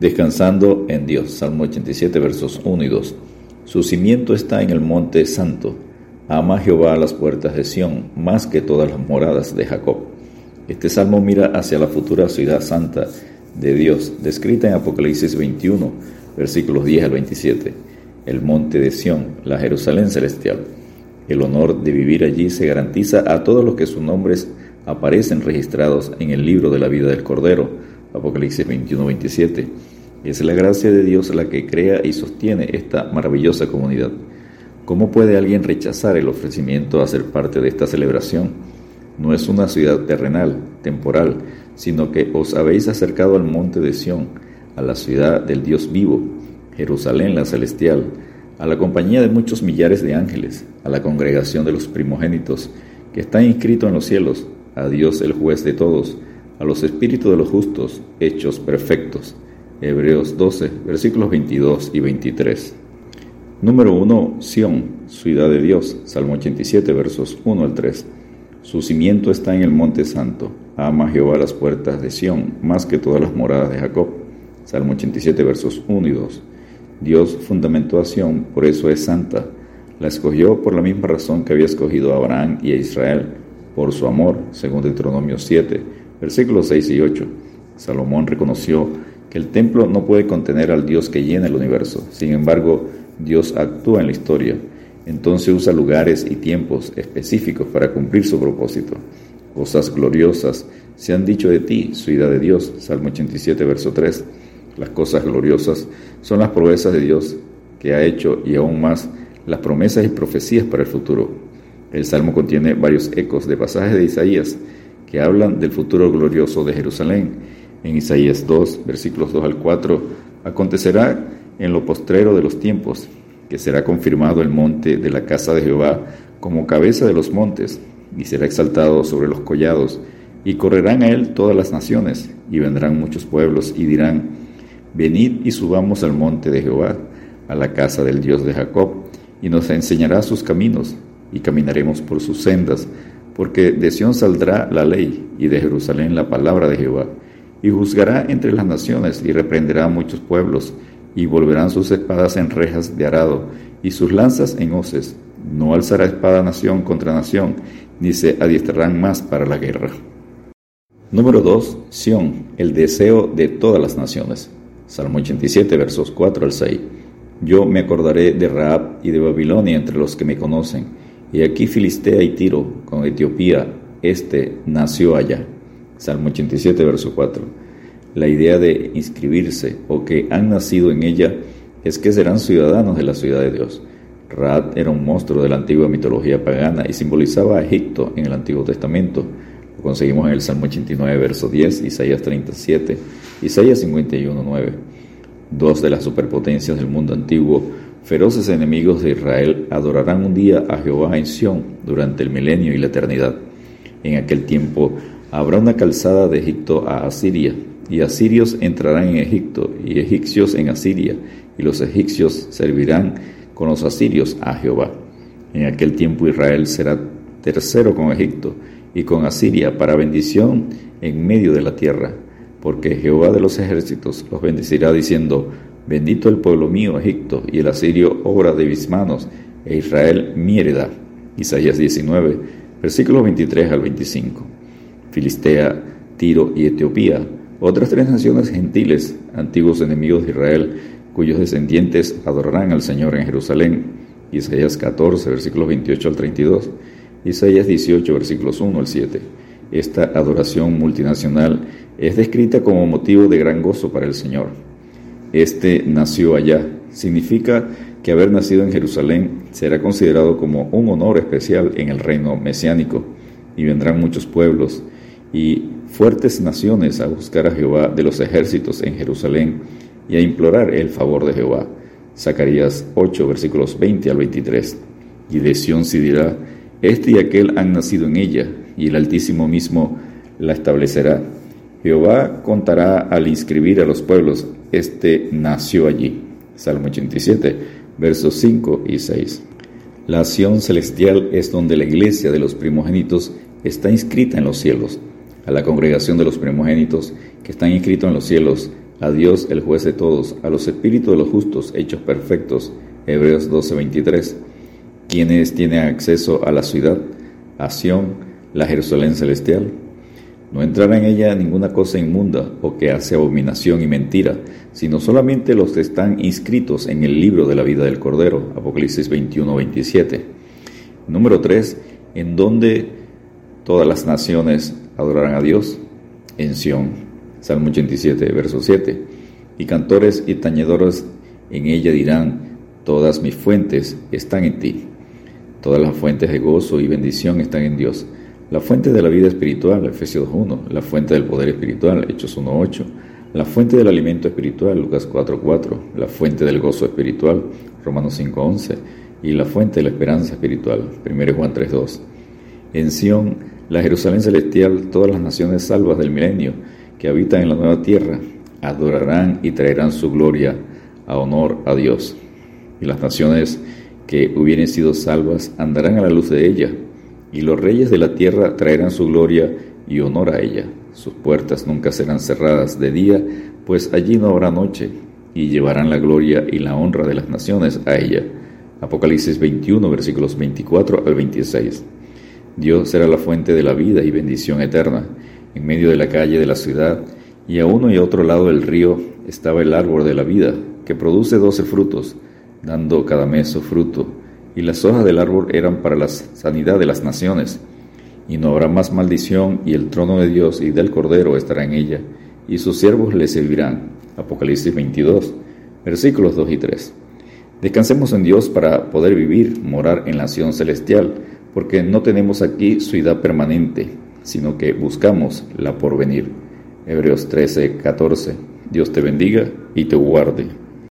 Descansando en Dios. Salmo 87, versos 1 y 2. Su cimiento está en el monte santo. Ama Jehová las puertas de Sión, más que todas las moradas de Jacob. Este salmo mira hacia la futura ciudad santa de Dios, descrita en Apocalipsis 21, versículos 10 al 27. El monte de Sión, la Jerusalén celestial. El honor de vivir allí se garantiza a todos los que sus nombres aparecen registrados en el libro de la vida del Cordero Apocalipsis 21, 27. Es la gracia de Dios la que crea y sostiene esta maravillosa comunidad. ¿Cómo puede alguien rechazar el ofrecimiento a ser parte de esta celebración? No es una ciudad terrenal, temporal, sino que os habéis acercado al monte de Sión, a la ciudad del Dios vivo, Jerusalén la celestial, a la compañía de muchos millares de ángeles, a la congregación de los primogénitos, que está inscrito en los cielos, a Dios el juez de todos, a los espíritus de los justos hechos perfectos. Hebreos 12, versículos 22 y 23. Número 1. Sión, ciudad de Dios. Salmo 87, versos 1 al 3. Su cimiento está en el monte santo. Ama Jehová las puertas de Sión, más que todas las moradas de Jacob. Salmo 87, versos 1 y 2. Dios fundamentó a Sión, por eso es santa. La escogió por la misma razón que había escogido a Abraham y a Israel, por su amor, según Deuteronomio 7, Versículos 6 y 8. Salomón reconoció que el templo no puede contener al Dios que llena el universo. Sin embargo, Dios actúa en la historia. Entonces usa lugares y tiempos específicos para cumplir su propósito. Cosas gloriosas se han dicho de ti, ciudad de Dios. Salmo 87, verso 3. Las cosas gloriosas son las proezas de Dios que ha hecho y aún más las promesas y profecías para el futuro. El Salmo contiene varios ecos de pasajes de Isaías que hablan del futuro glorioso de Jerusalén. En Isaías 2, versículos 2 al 4, acontecerá en lo postrero de los tiempos, que será confirmado el monte de la casa de Jehová como cabeza de los montes, y será exaltado sobre los collados, y correrán a él todas las naciones, y vendrán muchos pueblos, y dirán, Venid y subamos al monte de Jehová, a la casa del Dios de Jacob, y nos enseñará sus caminos, y caminaremos por sus sendas, porque de Sión saldrá la ley y de Jerusalén la palabra de Jehová, y juzgará entre las naciones y reprenderá muchos pueblos, y volverán sus espadas en rejas de arado y sus lanzas en hoces. No alzará espada nación contra nación, ni se adiestrarán más para la guerra. Número 2. Sión, el deseo de todas las naciones. Salmo 87, versos 4 al 6. Yo me acordaré de Raab y de Babilonia entre los que me conocen y aquí Filistea y Tiro, con Etiopía, este nació allá. Salmo 87, verso 4. La idea de inscribirse o que han nacido en ella es que serán ciudadanos de la ciudad de Dios. Raad era un monstruo de la antigua mitología pagana y simbolizaba a Egipto en el Antiguo Testamento. Lo conseguimos en el Salmo 89, verso 10, Isaías 37, Isaías 51, 9. Dos de las superpotencias del mundo antiguo Feroces enemigos de Israel adorarán un día a Jehová en Sión durante el milenio y la eternidad. En aquel tiempo habrá una calzada de Egipto a Asiria, y asirios entrarán en Egipto, y egipcios en Asiria, y los egipcios servirán con los asirios a Jehová. En aquel tiempo Israel será tercero con Egipto y con Asiria para bendición en medio de la tierra, porque Jehová de los ejércitos los bendecirá diciendo, Bendito el pueblo mío, Egipto, y el asirio obra de mis manos, e Israel mi heredad. Isaías 19, versículos 23 al 25. Filistea, Tiro y Etiopía, otras tres naciones gentiles, antiguos enemigos de Israel, cuyos descendientes adorarán al Señor en Jerusalén. Isaías 14, versículos 28 al 32. Isaías 18, versículos 1 al 7. Esta adoración multinacional es descrita como motivo de gran gozo para el Señor. Este nació allá. Significa que haber nacido en Jerusalén será considerado como un honor especial en el reino mesiánico, y vendrán muchos pueblos y fuertes naciones a buscar a Jehová de los ejércitos en Jerusalén y a implorar el favor de Jehová. Zacarías 8, versículos 20 al 23. Y de Sión se dirá, este y aquel han nacido en ella, y el Altísimo mismo la establecerá. Jehová contará al inscribir a los pueblos este nació allí. Salmo 87, versos 5 y 6. La acción celestial es donde la iglesia de los primogénitos está inscrita en los cielos. A la congregación de los primogénitos que están inscritos en los cielos, a Dios el juez de todos, a los espíritus de los justos hechos perfectos. Hebreos 12:23. Quienes tienen acceso a la ciudad, a la Jerusalén celestial. No entrará en ella ninguna cosa inmunda o que hace abominación y mentira, sino solamente los que están inscritos en el libro de la vida del Cordero. Apocalipsis 21:27. Número 3. En donde todas las naciones adorarán a Dios. En Sión. Salmo 87, verso 7. Y cantores y tañedores en ella dirán, todas mis fuentes están en ti. Todas las fuentes de gozo y bendición están en Dios. La fuente de la vida espiritual, Efesios 1. La fuente del poder espiritual, Hechos 1.8. La fuente del alimento espiritual, Lucas 4.4. La fuente del gozo espiritual, Romanos 5.11. Y la fuente de la esperanza espiritual, 1 Juan 3.2. En Sión, la Jerusalén celestial, todas las naciones salvas del milenio, que habitan en la nueva tierra adorarán y traerán su gloria a honor a Dios. Y las naciones que hubieren sido salvas andarán a la luz de ella, y los reyes de la tierra traerán su gloria y honor a ella. Sus puertas nunca serán cerradas de día, pues allí no habrá noche, y llevarán la gloria y la honra de las naciones a ella. Apocalipsis 21, versículos 24 al 26. Dios será la fuente de la vida y bendición eterna en medio de la calle de la ciudad, y a uno y a otro lado del río estaba el árbol de la vida, que produce doce frutos, dando cada mes su fruto, y las hojas del árbol eran para la sanidad de las naciones. Y no habrá más maldición, y el trono de Dios y del Cordero estará en ella, y sus siervos le servirán. Apocalipsis 22, versículos 2 y 3. Descansemos en Dios para poder vivir, morar en la nación celestial, porque no tenemos aquí ciudad permanente, sino que buscamos la porvenir. Hebreos 13, 14. Dios te bendiga y te guarde.